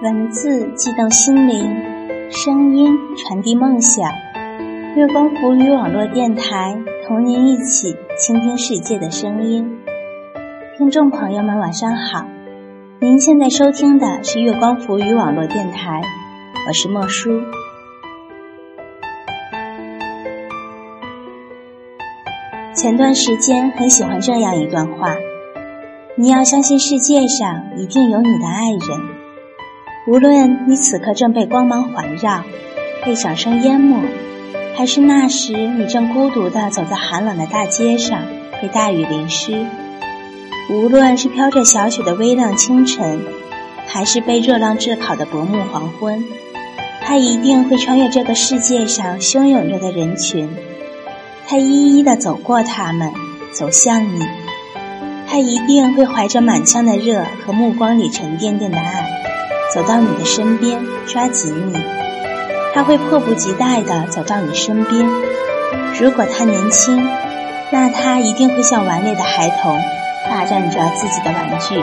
文字悸动心灵，声音传递梦想。月光浮语网络电台，同您一起倾听世界的声音。听众朋友们，晚上好！您现在收听的是月光浮语网络电台，我是莫叔。前段时间很喜欢这样一段话：你要相信世界上一定有你的爱人。无论你此刻正被光芒环绕，被掌声淹没，还是那时你正孤独地走在寒冷的大街上，被大雨淋湿；无论是飘着小雪的微亮清晨，还是被热浪炙烤的薄暮黄昏，他一定会穿越这个世界上汹涌着的人群，他一一地走过他们，走向你，他一定会怀着满腔的热和目光里沉甸甸的爱。走到你的身边，抓紧你，他会迫不及待地走到你身边。如果他年轻，那他一定会像顽劣的孩童，霸占着自己的玩具，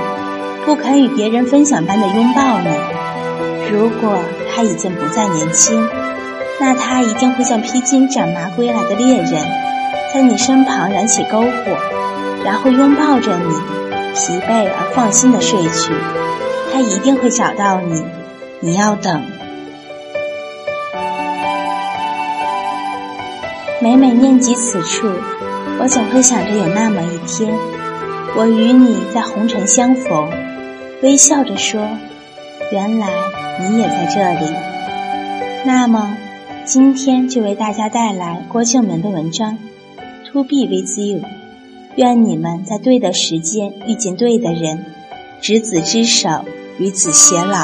不肯与别人分享般的拥抱你。如果他已经不再年轻，那他一定会像披荆斩麻归来的猎人，在你身旁燃起篝火，然后拥抱着你，疲惫而放心地睡去。他一定会找到你，你要等。每每念及此处，我总会想着有那么一天，我与你在红尘相逢，微笑着说：“原来你也在这里。”那么，今天就为大家带来郭敬明的文章《To Be With You》，愿你们在对的时间遇见对的人，执子之手。与子偕老。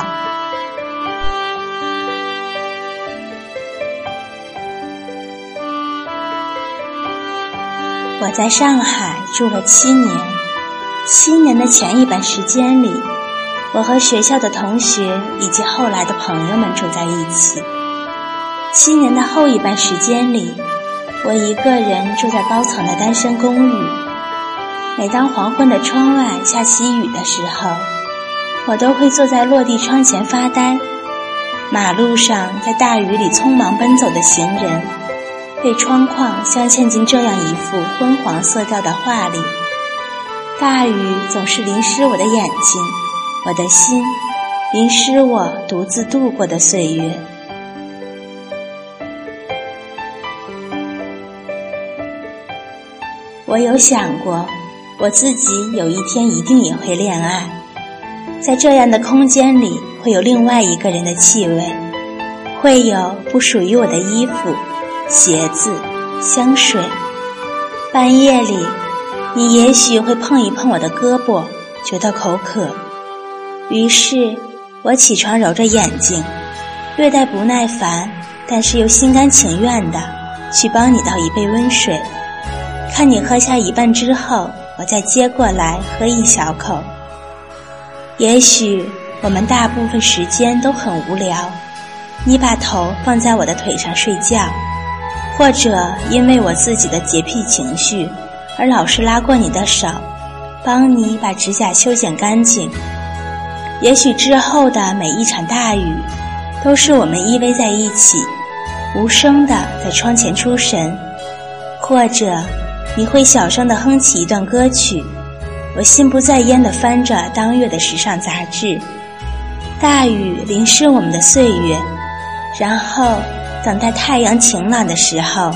我在上海住了七年，七年的前一半时间里，我和学校的同学以及后来的朋友们住在一起。七年的后一半时间里，我一个人住在高层的单身公寓。每当黄昏的窗外下起雨的时候，我都会坐在落地窗前发呆，马路上在大雨里匆忙奔走的行人，被窗框镶嵌进这样一幅昏黄色调的画里。大雨总是淋湿我的眼睛，我的心，淋湿我独自度过的岁月。我有想过，我自己有一天一定也会恋爱。在这样的空间里，会有另外一个人的气味，会有不属于我的衣服、鞋子、香水。半夜里，你也许会碰一碰我的胳膊，觉得口渴，于是我起床揉着眼睛，略带不耐烦，但是又心甘情愿的去帮你倒一杯温水。看你喝下一半之后，我再接过来喝一小口。也许我们大部分时间都很无聊，你把头放在我的腿上睡觉，或者因为我自己的洁癖情绪而老是拉过你的手，帮你把指甲修剪干净。也许之后的每一场大雨，都是我们依偎在一起，无声的在窗前出神，或者你会小声的哼起一段歌曲。我心不在焉地翻着当月的时尚杂志，大雨淋湿我们的岁月，然后等待太阳晴朗的时候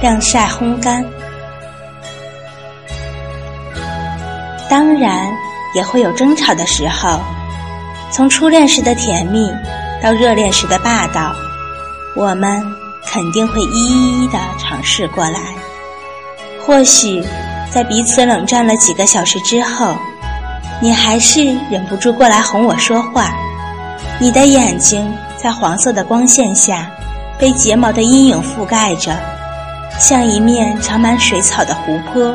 晾晒烘干。当然也会有争吵的时候，从初恋时的甜蜜到热恋时的霸道，我们肯定会一一的尝试过来。或许。在彼此冷战了几个小时之后，你还是忍不住过来哄我说话。你的眼睛在黄色的光线下，被睫毛的阴影覆盖着，像一面长满水草的湖泊。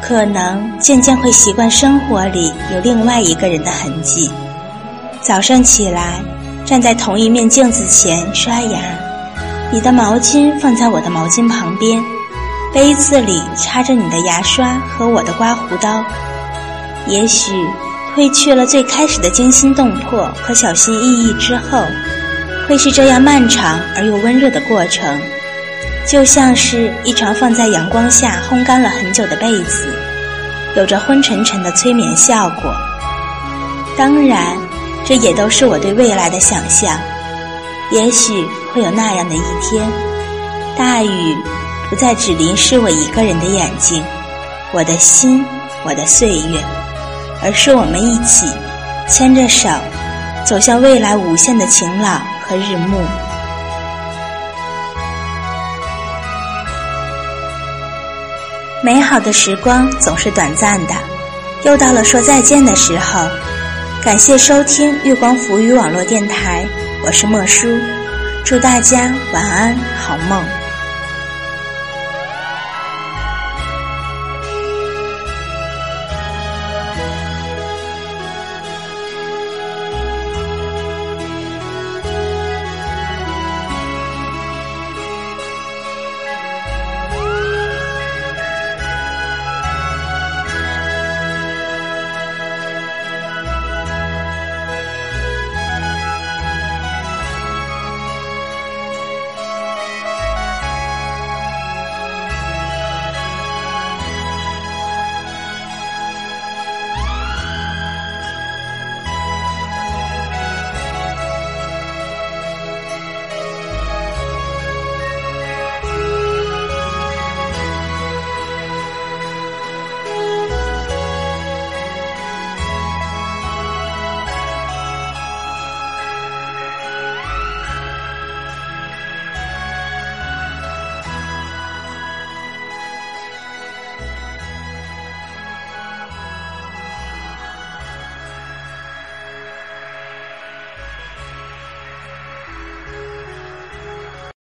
可能渐渐会习惯生活里有另外一个人的痕迹。早上起来，站在同一面镜子前刷牙，你的毛巾放在我的毛巾旁边。杯子里插着你的牙刷和我的刮胡刀，也许褪去了最开始的惊心动魄和小心翼翼之后，会是这样漫长而又温热的过程，就像是一床放在阳光下烘干了很久的被子，有着昏沉沉的催眠效果。当然，这也都是我对未来的想象。也许会有那样的一天，大雨不再只淋湿我一个人的眼睛，我的心，我的岁月。而是我们一起牵着手，走向未来无限的晴朗和日暮。美好的时光总是短暂的，又到了说再见的时候。感谢收听月光浮语网络电台，我是莫叔，祝大家晚安，好梦。